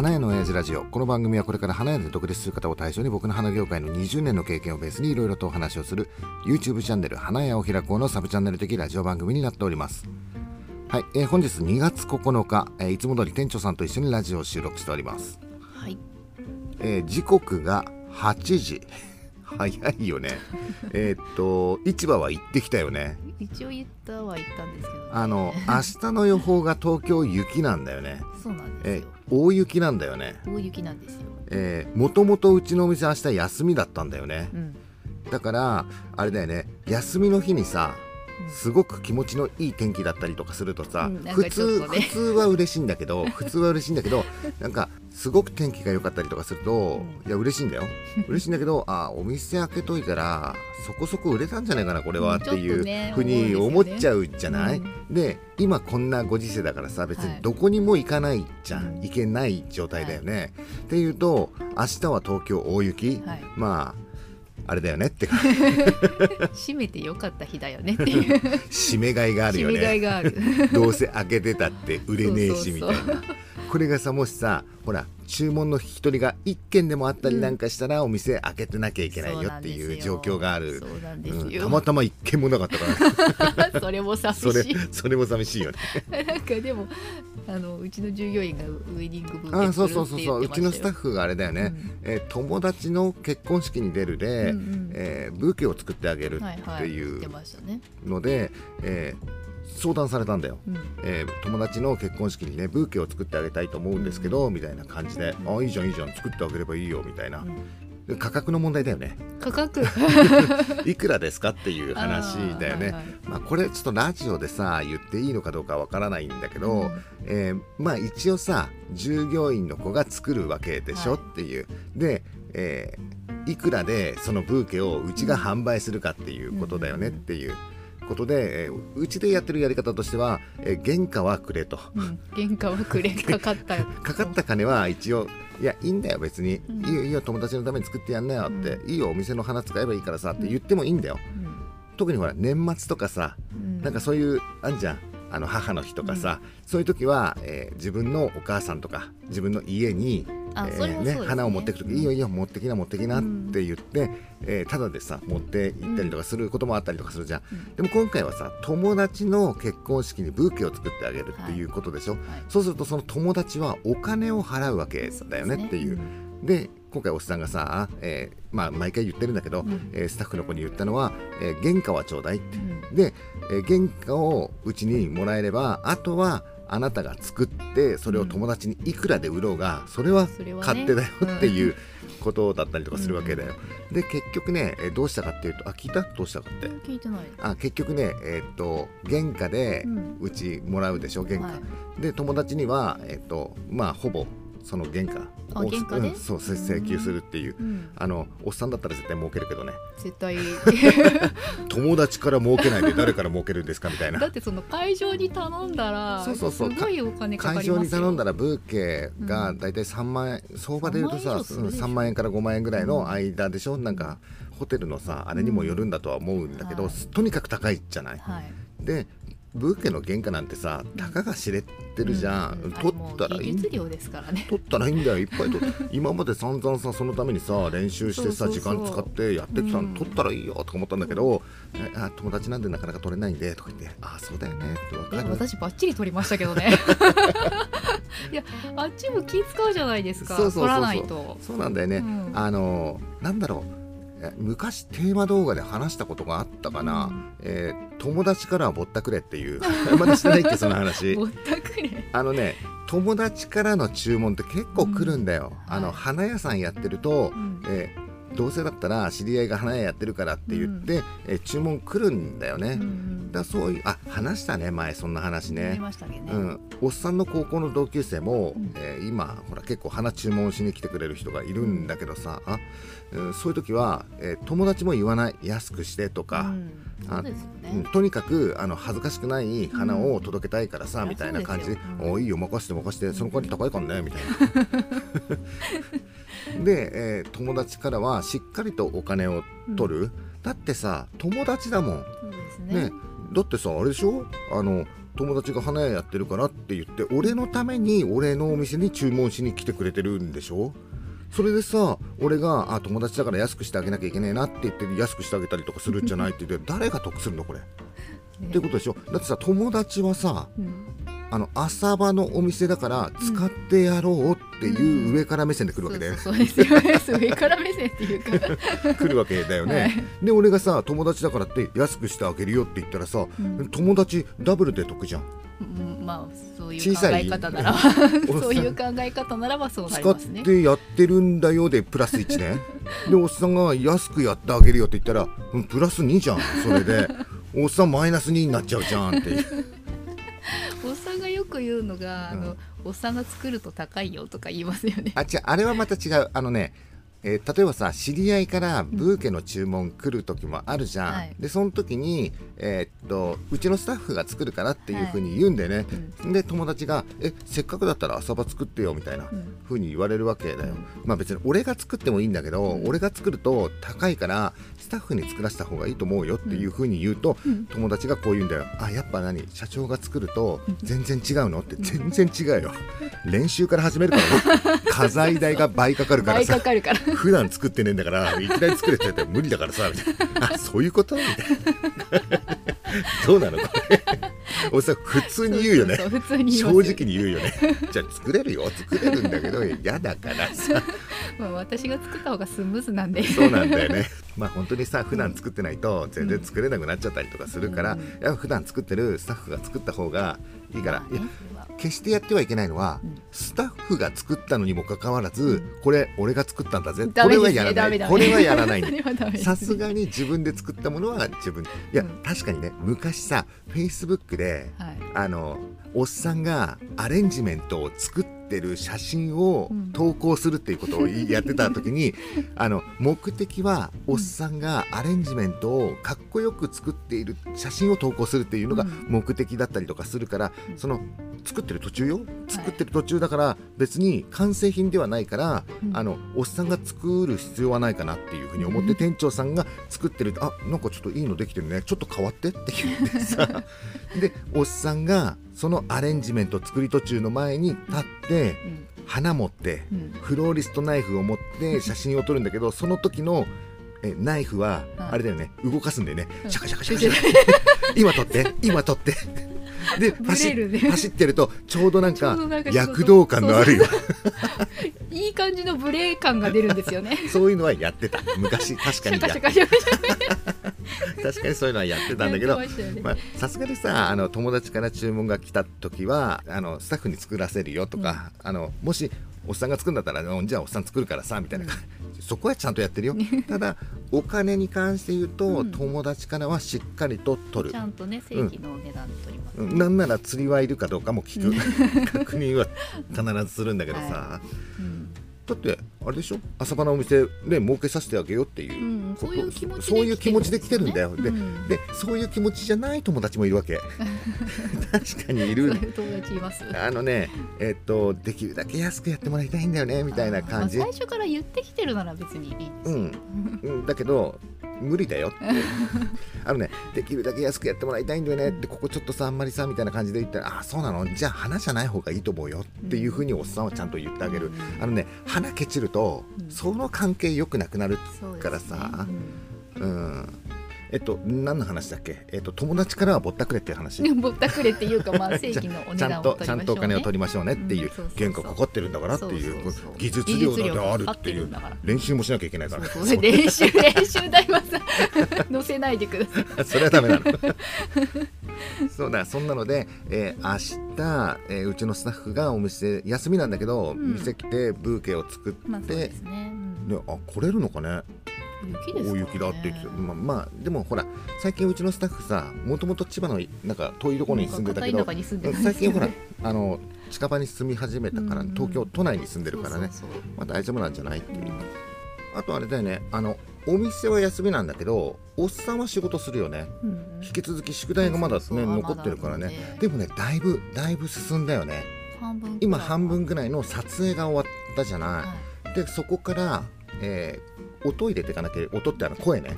花屋の親父ラジオ。この番組はこれから花屋で独立する方を対象に僕の花業界の20年の経験をベースにいろいろとお話をする YouTube チャンネル花屋を開こうのサブチャンネル的ラジオ番組になっております。はい、えー本日2月9日、えーいつも通り店長さんと一緒にラジオを収録しております、はい。えー時刻が8時早いよねえーっと市場は行ってきたよね一応言ったは言ったんですけど、ね。あの明日の予報が東京雪なんだよねそうなんえーですよ。大雪なんだよね大雪なんですよ。えー、もともとうちのお店明日休みだったんだよねうん。だからあれだよね休みの日にさうんすごく気持ちのいい天気だったりとかするとさ、うん普通、普通は嬉しいんだけど 普通は嬉しいんだけどなんかすごく天気が良かったりとかすると、うん。いや嬉しいんだよ。嬉しいんだけど あお店開けといたらそこそこ売れたんじゃないかなこれはうんっていうふうに思っちゃうじゃない、うん。で今こんなご時世だからさ別にはい。どこにも行かないじゃん、うん行けない状態だよね、っていうと明日は東京大雪、はい。まああれだよね。って。か閉めてよかった日だよねっていう。締めがいがあるよ締めがいねがある。どうせ開けてたって売れねえしみたいな。これがさもしさほら注文の引き取りが1件でもあったりなんかしたら、お店開けてなきゃいけないよっていう状況がある。たまたま1件もなかったから。それも寂しい。それも寂しいよね。なんかでもあのうちの従業員がウェディングブあーケそうそうそうそう。うちのスタッフがあれだよね、うん。えー友達の結婚式に出るで、うんうん。えーブーケを作ってあげるはいはい。ってい。う言ってましたね。ので、えー相談されたんだよ、うん。えー友達の結婚式にねブーケを作ってあげたいと思うんですけど、みたいな感じで「あいいじゃんいいじゃん作ってあげればいいよ」みたいな。価格の問題だよね。価格。いくらですかっていう話だよね、はいはいまあ、これちょっとラジオでさ言っていいのかどうかわからないんだけど、うん。えーまあ一応さ従業員の子が作るわけでしょ、はい。っていう。で、えーいくらでそのブーケをうちが販売するかっていうことだよねうんっていうことで、えーうちでやってるやり方としては、えー原価はくれと。うん、原価はくれかかった かかった金は一応いやいいんだよ別に、うん。いいよいいよ友達のために作ってやんなよって、いいよお店の花使えばいいからさって言ってもいいんだよ、特にほら年末とかさうん。なんかそういうあんじゃん。あの母の日とかさ、そういう時は、えー自分のお母さんとか自分の家に、あえーそれもそうですね。花を持ってくる時、いいよいいよ持ってきな持ってきなって言って、えーただでさ持って行ったりとかすることもあったりとかするじゃん、うん。でも今回はさ友達の結婚式にブーケを作ってあげるっていうことでしょ、はい。そうするとその友達はお金を払うわけだよねっていう。で今回おっさんがさ、えーまあ、毎回言ってるんだけど、うん。えースタッフの子に言ったのは、えー原価はちょうだいって。うん。で、えー原価をうちにもらえればあとはあなたが作ってそれを友達にいくらで売ろうがそれは勝手だよっていうことだったりとかするわけだよ。で結局ね、えーどうしたかっていうとあ聞いた？どうしたかって？聞いてない。あ結局ね、えーっと原価でうん。うちもらうでしょ原価、はい。で友達には、えーっとまあほぼその原価。あ原価でうんそうせ請求するっていう。うん。あのおっさんだったら絶対儲けるけどね。絶対。友達から儲けないで誰から儲けるんですかみたいな。だってその会場に頼んだらそうそうそう。すごいお金かか会りますよ。場に頼んだらブーケがうん。だいたい3万円、相場で言うとさ3万円以上するでしょ。3万円から5万円ぐらいの間でしょ、なんかホテルのさあれにもよるんだとは思うんだけど、はい。とにかく高いじゃない。はい。でブーケの原価なんてさたかが知れてるじゃん、うう取ったらいいね。取ったらいいんだよ。いっぱい取って 今まで散々さそのためにさ練習してさ時間使ってやってきたの、うん。取ったらいいよとか思ったんだけど、えあ友達なんでなかなか取れないんでとか言ってあそうだよねって分かる。私バッチリ取りましたけどね。いやあっちも気使うじゃないですか。そうそうそうそう。取らないと。そうなんだよね、うん。あのなんだろう。え昔テーマ動画で話したことがあったかな、うん。えー友達からはぼったくれっていう。まだしてないっけその話。ぼったくれ。あのね友達からの注文って結構来るんだよ、うん。あのはい。花屋さんやってると、うん。えーどうせだったら知り合いが花屋やってるからって言って、えー注文来るんだよね、うんだそういうあ話したね前そんな話ね。ね、うん、おっさんの高校の同級生も、うん。えー今ほら結構花注文しに来てくれる人がいるんだけどさ、あうんそういう時は、えー友達も言わない安くしてとか、うん。そうですよね、うんとにかくあの恥ずかしくない花を届けたいからさ、うん。みたいな感じでいやそうですよ「おいいよ任せて任せてその代わり高いからね」みたいな。で、えー友達からはしっかりとお金を取る、だってさ友達だもん。ね。ね。だってさあれでしょ？あの友達が花屋やってるからって言って俺のために俺のお店に注文しに来てくれてるんでしょ？それでさ俺があ友達だから安くしてあげなきゃいけないなって言って安くしてあげたりとかするんじゃないって言って誰が得するのこれ、ってことでしょ？だってさ友達はさうんあの朝場のお店だから使ってやろうっていう上から目線で来るわけで、そうそうそうです。よね上から目線っていうか。来るわけだよね、はい。で俺がさ友達だからって安くしてあげるよって言ったらさ、うん。友達ダブルで得じゃん。うんまあそういう考小さい。え方なら。ば そういう考え方ならばそうなり使っますね。てやってるんだよでプラス1ね。でおっさんが安くやってあげるよって言ったら、うん、プラス2じゃんそれで。おっさんマイナス2になっちゃうじゃんってよく言うのが、うん。あのおっさんが作ると高いよとか言いますよね。あ違う。あれはまた違う。あのねえー例えばさ知り合いからブーケの注文来る時もあるじゃん、はい。でその時に、えーっとうちのスタッフが作るからっていうふうに言うんだよね、で友達が「えせっかくだったら朝場作ってよ」みたいなうん。ふうに言われるわけだよ、まあ別に俺が作ってもいいんだけど、うん。俺が作ると高いからスタッフに作らせた方がいいと思うよっていうふうに言うと、うん。友達がこう言うんだよ。あやっぱ何？社長が作るとうん。全然違うの？って全然違うよ。練習から始めるからね。家財代が倍かかるから倍さかかるから。普段作ってねえんだからいきなり作れって言って無理だからさみたいな。あそういうこと？みたいな。どうなのこれ？俺さ普通に言うよね。正直に言うよね。じゃあ作れるよ。作れるんだけど嫌だからさ。まあ、私が作った方がスムーズなんで。そうなんだよね。まあ本当にさ普段作ってないと全然作れなくなっちゃったりとかするから、うん。やっぱ普段作ってるスタッフが作った方がいいから、いや決してやってはいけないのは、うん。スタッフが作ったのにもかかわらず、うん。これ俺が作ったんだぜ。ダこれはやらない。これはやらないさすがに自分で作ったものは自分。いや、うん。確かにね昔さフェイスブックではい。あのおっさんがアレンジメントを作ってる写真をうん。投稿するっていうことをやってた時に、あの目的はおっさんがアレンジメントをかっこよく作っている写真を投稿するっていうのがうん。目的だったりとかするから、うん。その作ってる途中よ。作ってる途中だから別に完成品ではないから、うん。あのおっさんが作る必要はないかなっていうふうに思って、うん。店長さんが作ってるあなんかちょっといいのできてるね。ちょっと変わってって言ってさ。でおっさんがそのアレンジメント作り途中の前に立ってうん花持ってうん。フローリストナイフを持って写真を撮るんだけどその時のえナイフははいあれだよね動かすんだよね。うん。シャカシャカシャカシャカ。今撮って今撮って。でブ走レるね。走ってるとちょうどなんか躍動感のあるよ。いい感じのブレ感が出るんですよね。そういうのはやってた。昔確かにやカシャカシャカシャ 確かにそういうのはやってたんだけどさすがにさあの友達から注文が来た時はあのスタッフに作らせるよとか、あのもしおっさんが作るんだったらうんじゃあおっさん作るからさみたいな。感じ、そこはちゃんとやってるよ。ただお金に関して言うと、うん。友達からはしっかりと取る。ちゃんとね正規の値段取ります、うん。なんなら釣りはいるかどうかも聞く。確認は必ずするんだけどさ、はうんだってあれでしょ？朝場のお店で儲けさせてあげようっていううんこと、そういう気持ちでそういう気持ちで来てるんだよ、でうん。でそういう気持ちじゃない友達もいるわけ。確かにいる。いう友達います。あのねえっとできるだけ安くやってもらいたいんだよねみたいな感じ、まあ最初から言ってきてるなら別にいいですうん、だけど無理だよって。あのねできるだけ安くやってもらいたいんだよね。ってここちょっとさあんまりさみたいな感じで言ったらあそうなの？じゃあ花じゃない方がいいと思うよっていうふうにおっさんはちゃんと言ってあげる、あのね花ケチると、うん。その関係良くなくなるからさ。うん。うんえっと何の話だっけ？えっと友達からはぼったくれっていう話。ぼったくれっていうか、まあ、正規のお値ちゃ段をんとちゃんとお金を取りましょうねっていう原価かかってるんだからっていう技術量だってあるっていう練習もしなきゃいけないから。そうそう練習練習代はさ 載せないでください。それはダメなの。そうだそんなので、えー明日、えーうちのスタッフがお店休みなんだけど、ん。店来てブーケを作って、まあね、うあ来れるのかね？雪ですね。大雪だって言ってた、まあ、まあでもほら最近うちのスタッフさもともと千葉のなんか遠いところに住んでたけどね。最近ほらあの近場に住み始めたから、うん東京都内に住んでるからね。まあ、大丈夫なんじゃないっていう、あとあれだよね。あのお店は休みなんだけどおっさんは仕事するよね。うんうん。引き続き宿題がまだね残ってるからね。まだあるのででもねだいぶだいぶ進んだよね。今半分ぐらいの撮影が終わったじゃはない。でそこから、えー音入れていかなきゃ音ってあの声ね。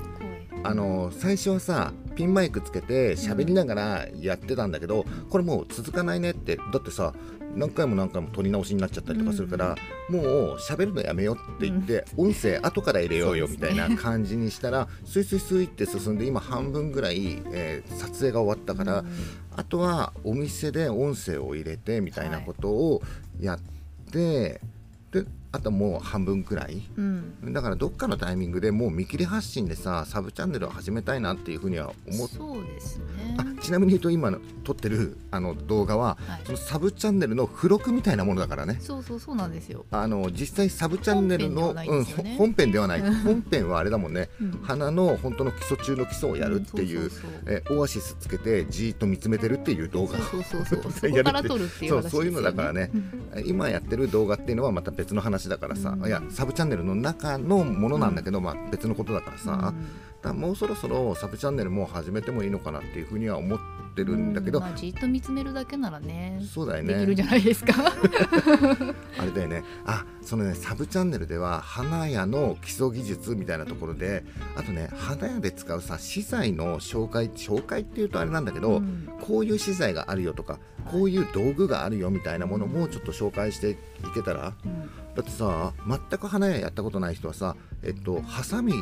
あの最初はさピンマイクつけて喋りながらやってたんだけど、これもう続かないねってだってさ何回も何回も撮り直しになっちゃったりとかするから、もう喋るのやめようって言って、音声後から入れようよみたいな感じにしたら、スイスイスイって進んで今半分ぐらい、えー撮影が終わったから、あとはお店で音声を入れてみたいなことをやって、であともう半分くらい。うん。だからどっかのタイミングでもう見切り発信でさサブチャンネルを始めたいなっていうふうには思っそうですね。あちなみに言うと今の撮ってるあの動画は、はい。そのサブチャンネルの付録みたいなものだからね。そうそうそうなんですよ。あの実際サブチャンネルの本編ではない本編ではない。本編はあれだもんね、うん。花の本当の基礎中の基礎をやるっていう,、えオアシスつけてじーっと見つめてるっていう動画。そうそうそうそう。そ やるってこから撮るっていうそうそういうのだからね。うん。今やってる動画っていうのはまた別の話だからさ、うん。いやサブチャンネルの中のものなんだけど、まあ、別のことだからさ、だからもうそろそろサブチャンネルも始めてもいいのかなっていうふうには思ってるんだけど、うまあ、じっと見つめるだけならねそうだよね。できるじゃないですか。あれだよね。あそのねサブチャンネルでは花屋の基礎技術みたいなところであとね花屋で使うさ資材の紹介紹介っていうとあれなんだけど、うん。こういう資材があるよとかこういう道具があるよみたいなものもちょっと紹介していけたらうん。だってさ全く花屋やったことない人はさえっとハサミ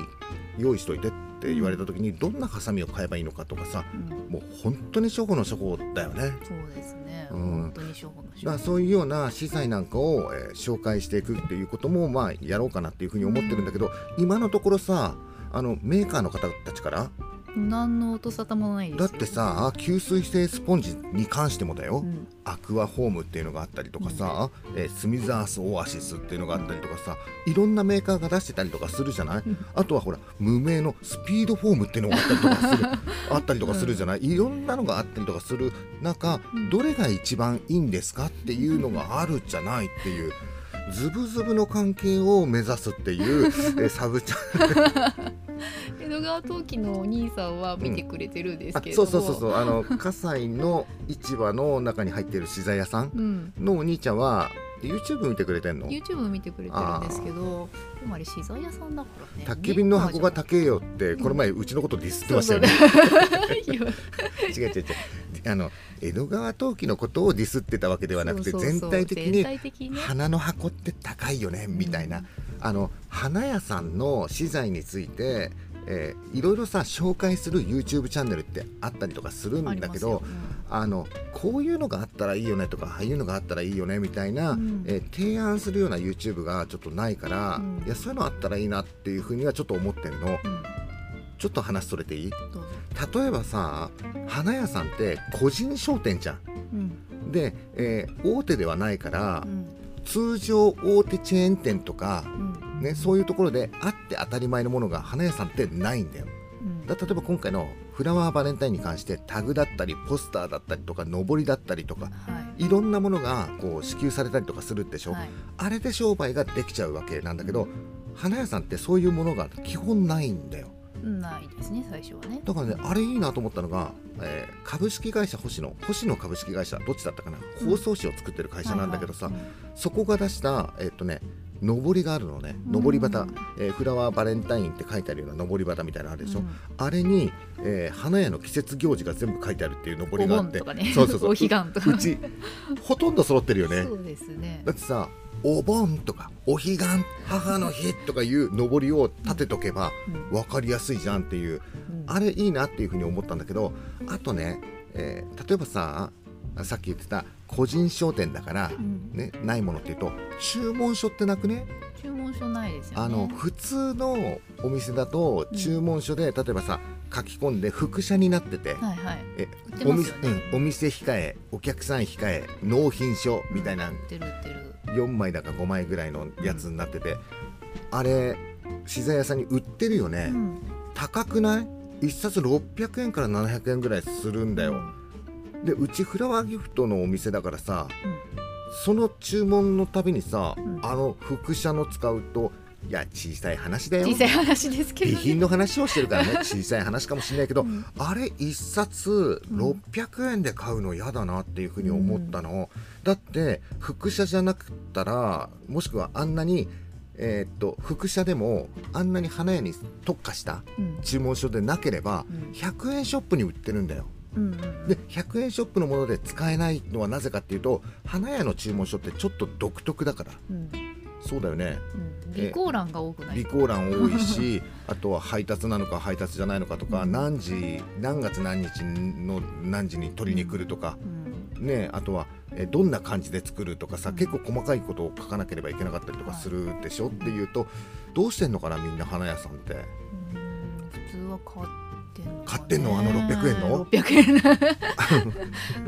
用意しといてって言われた時にどんなハサミを買えばいいのかとかさうん。もう本当に初歩の初歩だよね。そうですね、うん。本当に初歩の初歩そういうような資材なんかを、えー紹介していくっていうこともまあやろうかなっていうふうに思ってるんだけど今のところさあのメーカーの方たちから何の音沙汰もないですよだってさ吸水性スポンジに関してもだよ、うん。アクアホームっていうのがあったりとかさ、えースミザースオアシスっていうのがあったりとかさいろんなメーカーが出してたりとかするじゃない、あとはほら無名のスピードフォームっていうのがあったりとかする あったりとかするじゃない？いろんなのがあったりとかする中うん。どれが一番いいんですかっていうのがあるじゃないっていう。ズブズブの関係を目指すっていう、えーサブチャン江戸川陶器のお兄さんは見てくれてるんですあけれども、そうそうそうそう。あの葛西の市場の中に入ってる資材屋さんうん、のお兄ちゃんは YouTube 見てくれてんの？YouTube 見てくれてるんですけどでもあれ資材屋さんだからね。宅急便の箱が高えよってこの前うちのことディスってましたよね。違う違う違う。あの江戸川陶器のことをディスってたわけではなくて全体的全に花の箱って高いよねみたいな、うんあの花屋さんの資材について、えーいろいろさ紹介する YouTube チャンネルってあったりとかするんだけどあのこういうのがあったらいいよねとかああいうのがあったらいいよねみたいな、うん。えー提案するような YouTube がちょっとないから、うん。いやそういうのあったらいいなっていうふうにはちょっと思ってんの。うん。うんちょっと話それていい？例えばさ花屋さんって個人商店じゃん。うん。で、えー大手ではないから、うん。通常大手チェーン店とか、うん。ね、そういうところであって当たり前のものが花屋さんってないんだよ。うん。だ例えば今回のフラワーバレンタインに関してタグだったりポスターだったりとか上りだったりとかはい。ろんなものがこう支給されたりとかするでしょ、はい。あれで商売ができちゃうわけなんだけど花屋さんってそういうものが基本ないんだよ。ないですね最初はね。だからねあれいいなと思ったのが、えー株式会社星野。星野株式会社どっちだったかな？うん。包装紙を作ってる会社なんだけどさ、はいはい。そこが出したえっとね上りがあるのね。うん。上り旗、えーフラワーバレンタインって書いてあるような上り旗みたいなのあるでしょ、うん。あれに、えー花屋の季節行事が全部書いてあるっていう上りがあって。そうそうそう。お彼岸とか。うちほとんど揃ってるよね。そうですね。だってさお盆とかお彼岸母の日とかいう上りを立てとけばうん。分かりやすいじゃんっていう。うん。あれいいなっていうふうに思ったんだけどあとね、えー例えばささっき言ってた個人商店だから、うん。ね、ないものっていうと注文書ってなくね？注文書ないですよね。あの普通のお店だとうん。注文書で、例えばさ書き込んで副写になってて、はいはい。え売ってお店控えお客さん控え納品書みたいな売ってる売ってる。4枚だか5枚ぐらいのやつになってて、あれ資材屋さんに売ってるよね、うん。高くない？1冊600円から700円ぐらいするんだよ、でうちフラワーギフトのお店だからさその注文のたびにさ、うん。あの副写の使うといや小さい話だよ。小さい話ですけどね。備品の話をしてるからね。小さい話かもしれないけど、うん。あれ1冊うん。600円で買うの嫌だなっていうふうに思ったの、だって副写じゃなくったらもしくはあんなに、えーっと副社でもあんなに花屋に特化したうん。注文書でなければうん。100円ショップに売ってるんだようんうん。で100円ショップのもので使えないのはなぜかっていうと花屋の注文書ってちょっと独特だから。うん。そうだよね。うん。備考欄が多くない？備考欄多いし あとは配達なのか配達じゃないのかとか、うん。何時何月何日の何時に取りに来るとか、うん。ねあとはえどんな感じで作るとかさ、うん結構細かいことを書かなければいけなかったりとかするでしょ、っていうとどうしてんのかなみんな花屋さんって。うん。普通は買っ買ってんの？あの600円の？600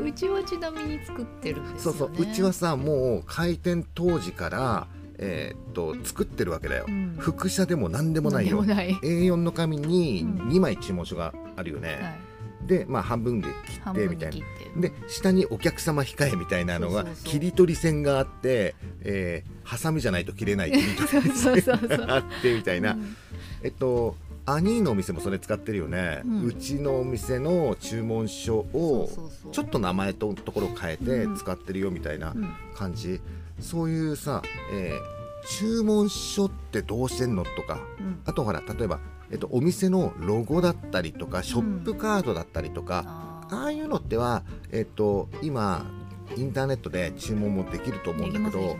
円 うちはちなみに作ってるんですよ、ね、そうそう。うちはさもう開店当時から、えーっと作ってるわけだよ、うん。副社でも何でもないよ。ない。A4 の紙にうん。2枚注文書があるよね、はい。でまあ半分で切ってみたいな。で下にお客様控えみたいなのが切り取り線があって、えーハサミじゃないと切れない切り取り線があってみたいな、うん。えっとアニーのお店もそれ使ってるよね、ううんちのお店の注文書をちょっと名前とところを変えてうん。使ってるよみたいなうん。感じ、そういうさ、えー注文書ってどうしてんのとか。うん。あとほら例えば、えっと、お店のロゴだったりとかショップカードだったりとか、あー。ああいうのっては、えっと、今インターネットで注文もできると思うんだけど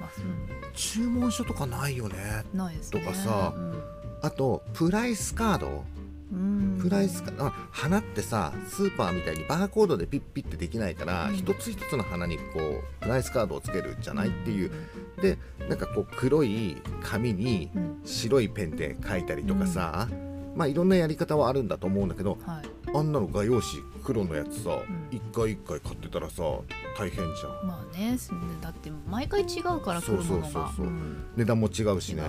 注文書とかないよね。うんないですね。とかさあとプライスカードうん。プライスカあ花ってさスーパーみたいにバーコードでピッピッてできないから、うん。一つ一つの花にこうプライスカードをつけるじゃないっていう。でなんかこう黒い紙にうん。白いペンで書いたりとかさ、まあいろんなやり方はあるんだと思うんだけどはいあんなの画用紙黒のやつさ、ん。一回一回買ってたらさ大変じゃん。まあねだって毎回違うからそうそうそうそう。ん。値段も違うし違ね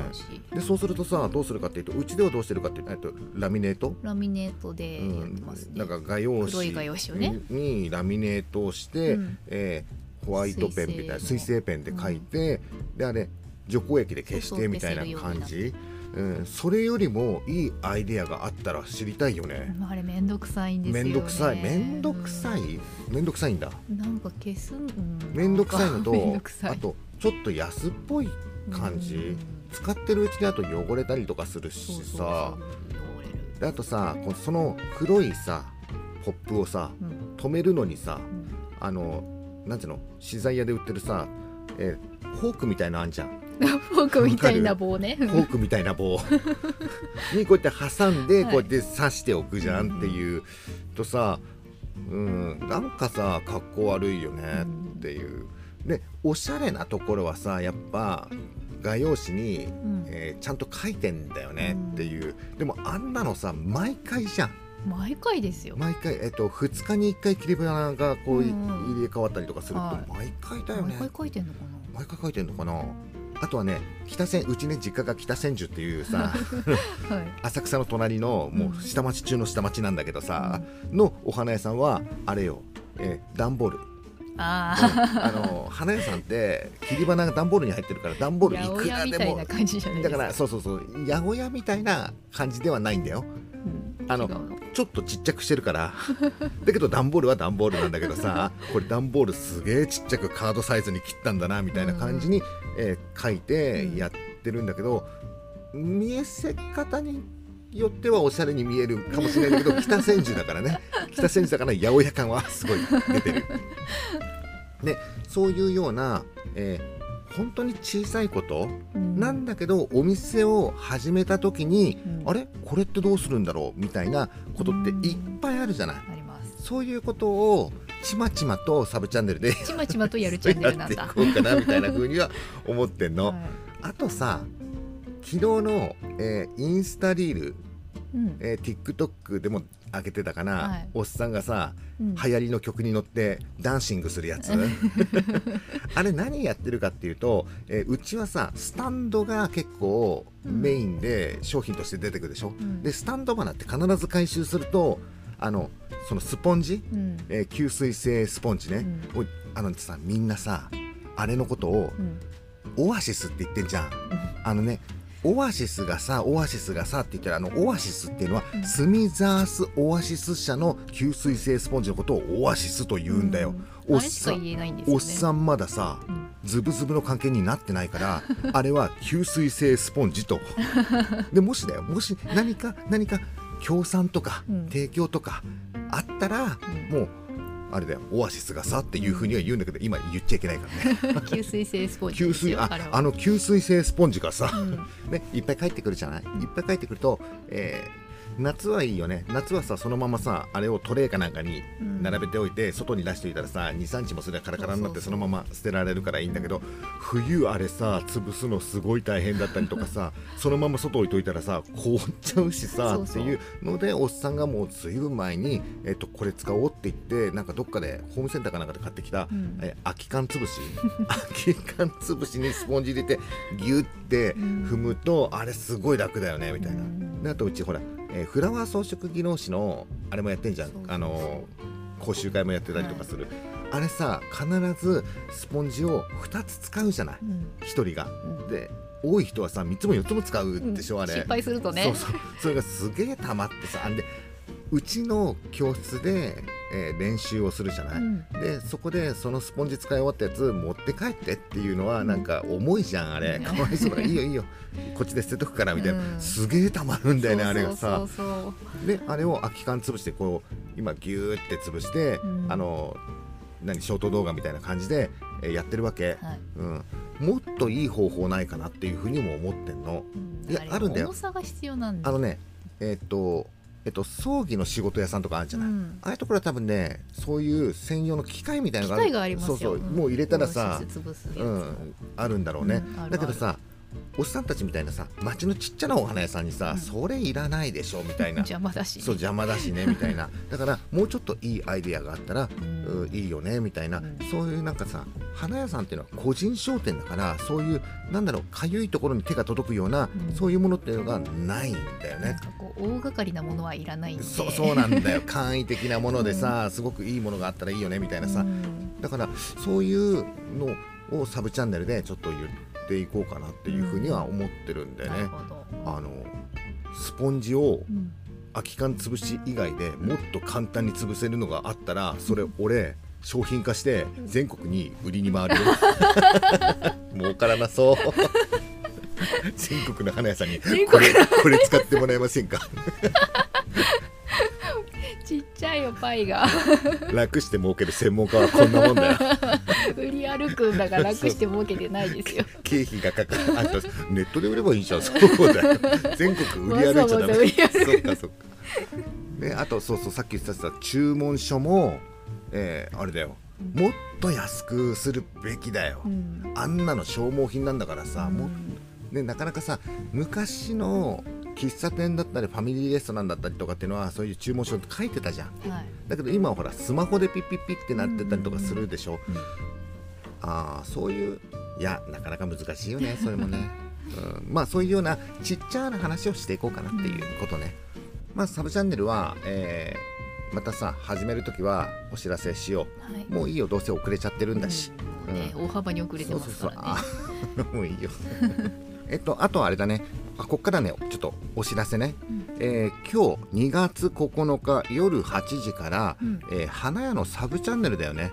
でそうするとさどうするかっていうとうちではどうしてるかっていうとえっとラミネート、ラミネートでね、ん、なんか画用紙用紙をね。にラミネートをして、うん。えーホワイトペンみたいな水水性性ペンで書いて、であれ除光液で消してみたいな感じうん、それよりもいいアイデアがあったら知りたいよね。あれめんどくさいんですよね。めんどくさい。めんどくさい。めんどくさいんだ。なんか消す、うん？めんどくさいのとあとちょっと安っぽい感じ、うん使ってるうちにあと汚れたりとかするしさ。であとさその黒いさポップをさうん。止めるのにさうん。あのなんていうの？資材屋で売ってるさ、えーフォークみたいなのあんじゃんフォークみたいな棒ね。フォークみたいな棒。にこうやって挟んではい。こうやって刺しておくじゃんっていうとさうんなんかさ格好悪いよねっていう。でおしゃれなところはさやっぱ画用紙に、うん。えーちゃんと書いてんだよねっていう。でもあんなのさ毎回じゃん。毎回ですよ。毎回、えっと、2日に1回切り花がこう入れ替わったりとかするとはい。毎回だよね。毎回書いてんのか毎回書いてんのかな？あとはね北千うちね実家が北千住っていうさな。はい。浅草の隣のもう下町中の下町なんだけどさ、のお花屋さんはあれよ、えー段ボールああの花屋さんって切り花が段ボールに入ってるから段ボあ。ールいくらでも。だからそうそうそう八百屋みたいな感じではないんだようんあのちょっとちっちゃくしてるから。だけど段ボールは段ボールなんだけどさこれ段ボールすげえちっちゃくカードサイズに切ったんだなみたいな感じに、えー書いてやってるんだけど、見えせ方によってはおしゃれに見えるかもしれないけど 北千住だからね。北千住だから八百屋感はすごい出てる。で そういうような、えー本当に小さいこと、うん。なんだけどお店を始めた時に、うん。あれ？これってどうするんだろう？みたいなことっていっぱいあるじゃない？そういうことをちまちまとサブチャンネルでちまちまとやるチャンネルなんだ。やっていこうかなみたいな風には思ってんの、はい。あとさ昨日の、えーインスタリール、うん。えー TikTok でも上げてたかな、はい。おっさんがさうん。流行りの曲に乗ってダンシングするやつ。あれ何やってるかっていうと、えーうちはさスタンドが結構メインで商品として出てくるでしょ、うん。でスタンド花って必ず回収するとあのそのスポンジ、うん。えー吸水性スポンジね、をあのさみんなさあれのことをうん。オアシスって言ってんじゃん。あのねオアシスがさオアシスがさって言ったらあのオアシスっていうのは、うん。スミザースオアシス社の吸水性スポンジのことをオアシスと言うんだよ、うん。おっさんね。おっさんまださうん。ズブズブの関係になってないからあれは吸水性スポンジと。でもしだよもし何か何か協賛とかうん。提供とかあったら、うん。もうあれだよ。オアシスがさっていうふうには言うんだけど今言っちゃいけないからね。吸水性スポンジ吸水ああの吸水性スポンジがさ、うん。ね、いっぱい帰ってくるじゃない？いっぱい帰ってくると、えー夏はいいよね。夏はさそのままさあれをトレーかなんかにうん。並べておいて、外に出しておいたらさ23日もすればカラカラになってそそうそう。そうのまま捨てられるからいいんだけど冬あれさ潰すのすごい大変だったりとかさ そのまま外置いといたらさ凍っちゃうしさそうそう。っていうのでおっさんがもうずいぶん前に、えっとこれ使おうって言ってなんかどっかでホームセンターかなんかで買ってきた、うん。え空き缶つぶし？空き缶つぶ しにスポンジ入れてギュッて踏むと、あれすごい楽だよねみたいな、あとうちほら、えーフラワー装飾技能士のあれもやってんじゃん。あの講習会もやってたりとかする、あれさ必ずスポンジを2つ使うじゃない。うん。1人が。うん。で多い人はさ3つも4つも使うでしょ、あれ。失敗するとね。そうそう。それがすげえ溜まってさ。あんでうちの教室で、えー練習をするじゃない、うん。でそこでそのスポンジ使い終わったやつ持って帰ってっていうのはうん。なんか重いじゃんあれ。ねかわいそうだ。いいよいいよ。こっちで捨てとくからみたいな、うん。すげえたまるんだよねあれがそさであれを空き缶潰してこう今ギューって潰して、うん。あの何ショート動画みたいな感じで、えーやってるわけ、はい。うん、もっといい方法ないかなっていうふうにも思ってんの。いやあるんだよ。重さが必要なんだ。あのねえっとえっと葬儀の仕事屋さんとかあるじゃない、うん。ああいうところは多分ねそういう専用の機械みたいなのがある。機械がありますよ。そうそう、もう入れたらさこうん、あるんだろうね、だけどさおっさんたちみたいなさ町のちっちゃなお花屋さんにさ、うん。それいらないでしょみたいな。邪魔だし。ねそう邪魔だしねみたいな。だからもうちょっといいアイデアがあったら、うん。うんいいよねみたいな、うん。そういうなんかさ花屋さんっていうのは個人商店だからそういうなんだろうかゆいところに手が届くような、うん。そういうものっていうのがないんだよね。大掛かりなものはいらないんで。そうそうなんだよ。簡易的なものでさ、すごくいいものがあったらいいよねみたいなさ、うん。だからそういうのをサブチャンネルでちょっと言っていこうかなっていうふうには思ってるんでね、あのスポンジをうん空き缶潰し以外でもっと簡単に潰せるのがあったらそれ俺商品化して全国に売りに回るよ。儲からなそう 全国の花屋さんにこれこれ使ってもらえませんか？ちっちゃいよパイが。楽して儲ける専門家はこんなもんだよ。売り歩くんだから楽して儲けてないですよ。経費がかかる。あんたネットで売ればいいじゃん。そうだよ。全国売り歩いちゃダメそっかそっか。ねあとそうそうさっき言ってたさ注文書も、えーあれだよ。もっと安くするべきだよ、うん。あんなの消耗品なんだからさ、もうんね、なかなかさ昔の喫茶店だったりファミリーレストランだったりとかっていうのはそういう注文書って書いてたじゃん。はい。だけど今はほらスマホでピッピッピッってなってたりとかするでしょ、うんああそういういやなかなか難しいよねそれもね、うん、まあそういうようなちっちゃな話をしていこうかなっていうことね、まあサブチャンネルは、えーまたさ始めるときはお知らせしよはい。うもういいよどうせ遅れちゃってるんだし、うん。ね大幅に遅れてますそうそうからねそう。あ もういいよ えっとあとはあれだね。あこっからね。ちょっとお知らせね、うん。えー今日2月9日夜8時から、うん。えー花屋のサブチャンネルだよね。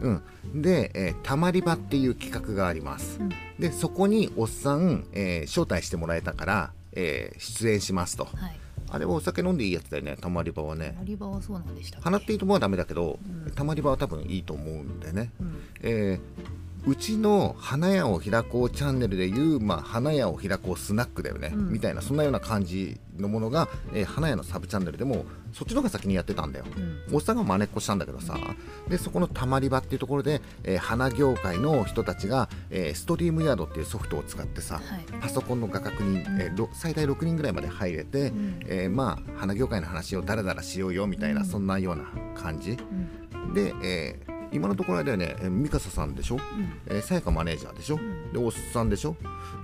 うん、で、えーたまり場っていう企画があります、うん。でそこにおっさん、えー招待してもらえたから、えー出演しますと。はい。あれはお酒飲んでいいやつだよねたまり場はね。マリバはそうなんでしたっけ？花っていいともはダメだけど、うん。たまり場は多分いいと思うんでね、うん。えーうちの花屋を開こうチャンネルでいう、まあ、花屋を開こうスナックだよね、うん。みたいなそんなような感じのものが、えー花屋のサブチャンネルでもそっちの方が先にやってたんだよ、うん。おっさんが真似っこしたんだけどさ。でそこのたまり場っていうところで、えー花業界の人たちが、えーストリームヤードっていうソフトを使ってさ、はい。パソコンの画角に、えーろ最大6人ぐらいまで入れて、ん。えーまあ花業界の話をダラダラしようよみたいな、うん。そんなような感じ。うん。で、えー今のところあれだよねえー三笠さんでしょ、うさやかマネージャーでしょ、ん。でおっさんでしょ、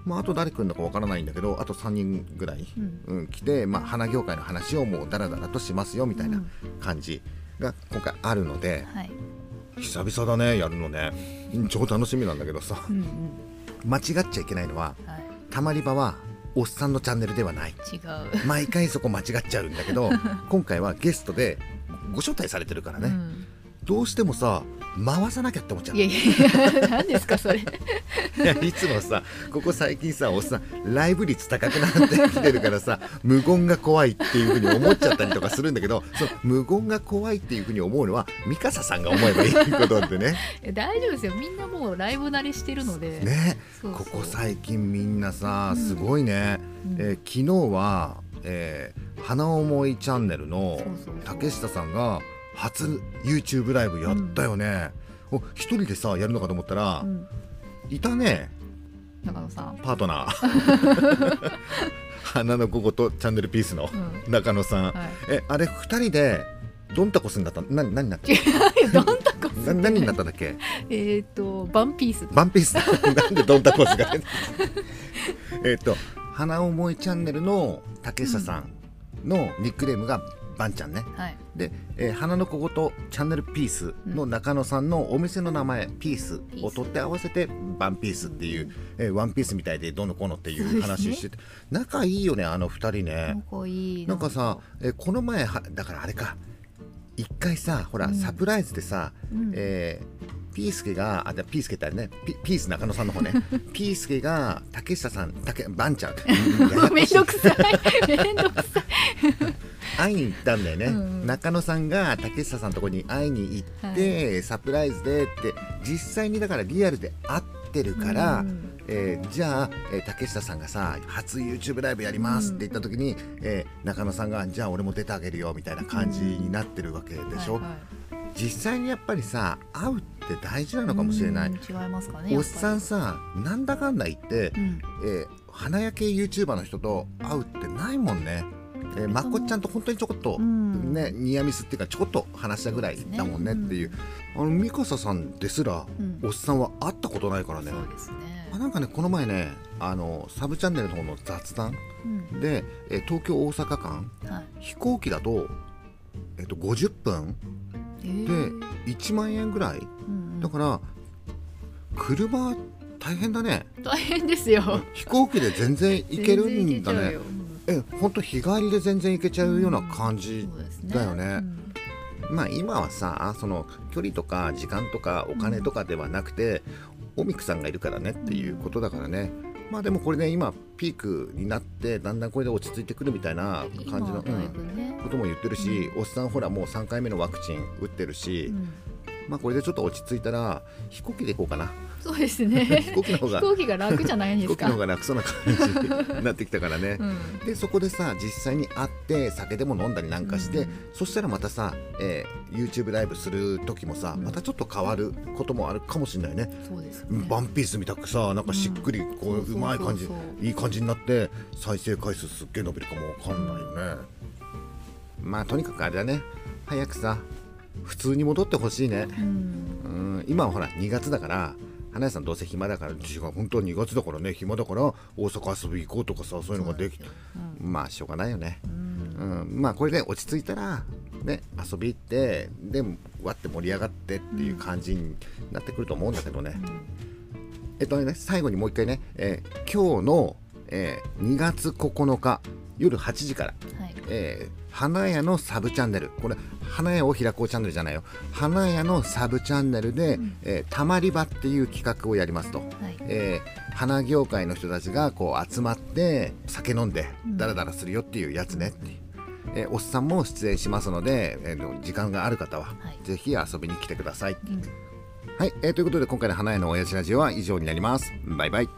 まあ、あと誰来るのかわからないんだけどあと3人ぐらい、うん。うん来て、まあ、花業界の話をもうダラダラとしますよみたいな感じが今回あるので、はい。久々だねやるのね。うん超楽しみなんだけどさ。うんうん。間違っちゃいけないのははい。たまり場はおっさんのチャンネルではない。違う。毎回そこ間違っちゃうんだけど 今回はゲストでご招待されてるからね、うんどうしてもさ回さなきゃって思っちゃう。いやいやいや 何ですかそれ。いやいつもさここ最近さおっさんライブ率高くなってきてるからさ無言が怖いっていうふうに思っちゃったりとかするんだけどその無言が怖いっていうふうに思うのはミカサさんが思えばいいことでね。いや大丈夫ですよ。みんなもうライブ慣れしてるので。ね。ここ最近みんなさうん。すごいね、うん。えー昨日は、えー花思いチャンネルの竹下さんが初 YouTube ライブやったよね、お一人でさやるのかと思ったら、うん。いたね。中野さん。パートナー。花の午後とチャンネルピースのうん。中野さん、はい。えあれ二人でドンタコスになったの？何何になった違うよどんたこな何になったんだっけ？えっとバンピース。ワンピース。なんでドンタコスがえっと花思いチャンネルの竹下さんのニックネームがバンちゃんね。はい。で、えー花の小言チャンネルピースの中野さんのお店の名前、ピースを取って合わせてバンピースっていう、えーワンピースみたいでどうのこうのっていう話してて、仲いいよねあの二人ね。仲いいな。んかさ、えーこの前はだからあれか。一回さほら、うん。サプライズでさ、うん。えーピースケがあじゃあピースケってあれね。ピピース中野さんの方ね。ピースケが竹下さん竹バンちゃん めんどくさい。めんどくさい会いに行ったんだよね、うん中野さんが竹下さんのところに会いに行って、サプライズでって実際にだからリアルで会ってるから、うんえーじゃあ、えー竹下さんがさ初 YouTube ライブやりますって言った時に、えー中野さんがじゃあ俺も出てあげるよみたいな感じになってるわけでしょ、はいはい。実際にやっぱりさ会うって大事なのかもしれない、うん違いますかねおっさんやさなんだかんだ言ってうん。えー花焼け YouTuber の人と会うってないもんね、えーまっこっちゃんと本当にちょこっと、うん。ねニアミスっていうかちょこっと話したぐらいだもんねっていう。あのミカサさんですら、うん。おっさんは会ったことないからね。そうですね。あなんかねこの前ねあのサブチャンネルの方の雑談うん。で、えー東京大阪間はい。飛行機だと,、えっと50分。えでー1万円ぐらい。うんだから車大変だね。大変ですよ。飛行機で全然行けるんだねえ本当日帰りで全然行けちゃうような感じ、だよね。うん。まあ今はさその距離とか時間とかお金とかではなくて、オミクさんがいるからねっていうことだからね、まあでもこれね今ピークになってだんだんこれで落ち着いてくるみたいな感じの、今はだいぶうんねことも言ってるし、おっさんほらもう3回目のワクチン打ってるし、うん。まあこれでちょっと落ち着いたら飛行機で行こうかなそうですね。飛行機の方が。飛行機が楽じゃないんですか。飛行機の方が楽そうな感じになってきたからね、うん。でそこでさ実際に会って酒でも飲んだりなんかして、うん。そしたらまたさ、えー YouTube ライブする時もさ、うん。またちょっと変わることもあるかもしれないね、そうですね。ワンピースみたくさなんかしっくりこう,、うまい感じいい感じになって再生回数すっげえ伸びるかもわかんないよね、まあとにかくあれだね。早くさ普通に戻ってほしいね。うん。うん。今はほら2月だから花屋さんどうせ暇だから違う本当は2月だからね暇だから大阪遊び行こうとかさそういうのができて。うんまあしょうがないよね、うん。うん、まあこれで落ち着いたらね遊び行ってでわって盛り上がってっていう感じになってくると思うんだけどね、えっとね最後にもう一回ね、えー今日の、えー2月9日夜8時からはい。えー花屋のサブチャンネル。これ花屋を開こうチャンネルじゃないよ。花屋のサブチャンネルで、うん。えーたまり場っていう企画をやりますと、はい。えー花業界の人たちがこう集まって酒飲んでうん。ダラダラするよっていうやつね。っていう、えーおっさんも出演しますので、えー時間がある方は、はい。ぜひ遊びに来てください、うん。はい、えーということで今回の花屋の親父ラジオは以上になります。バイバイ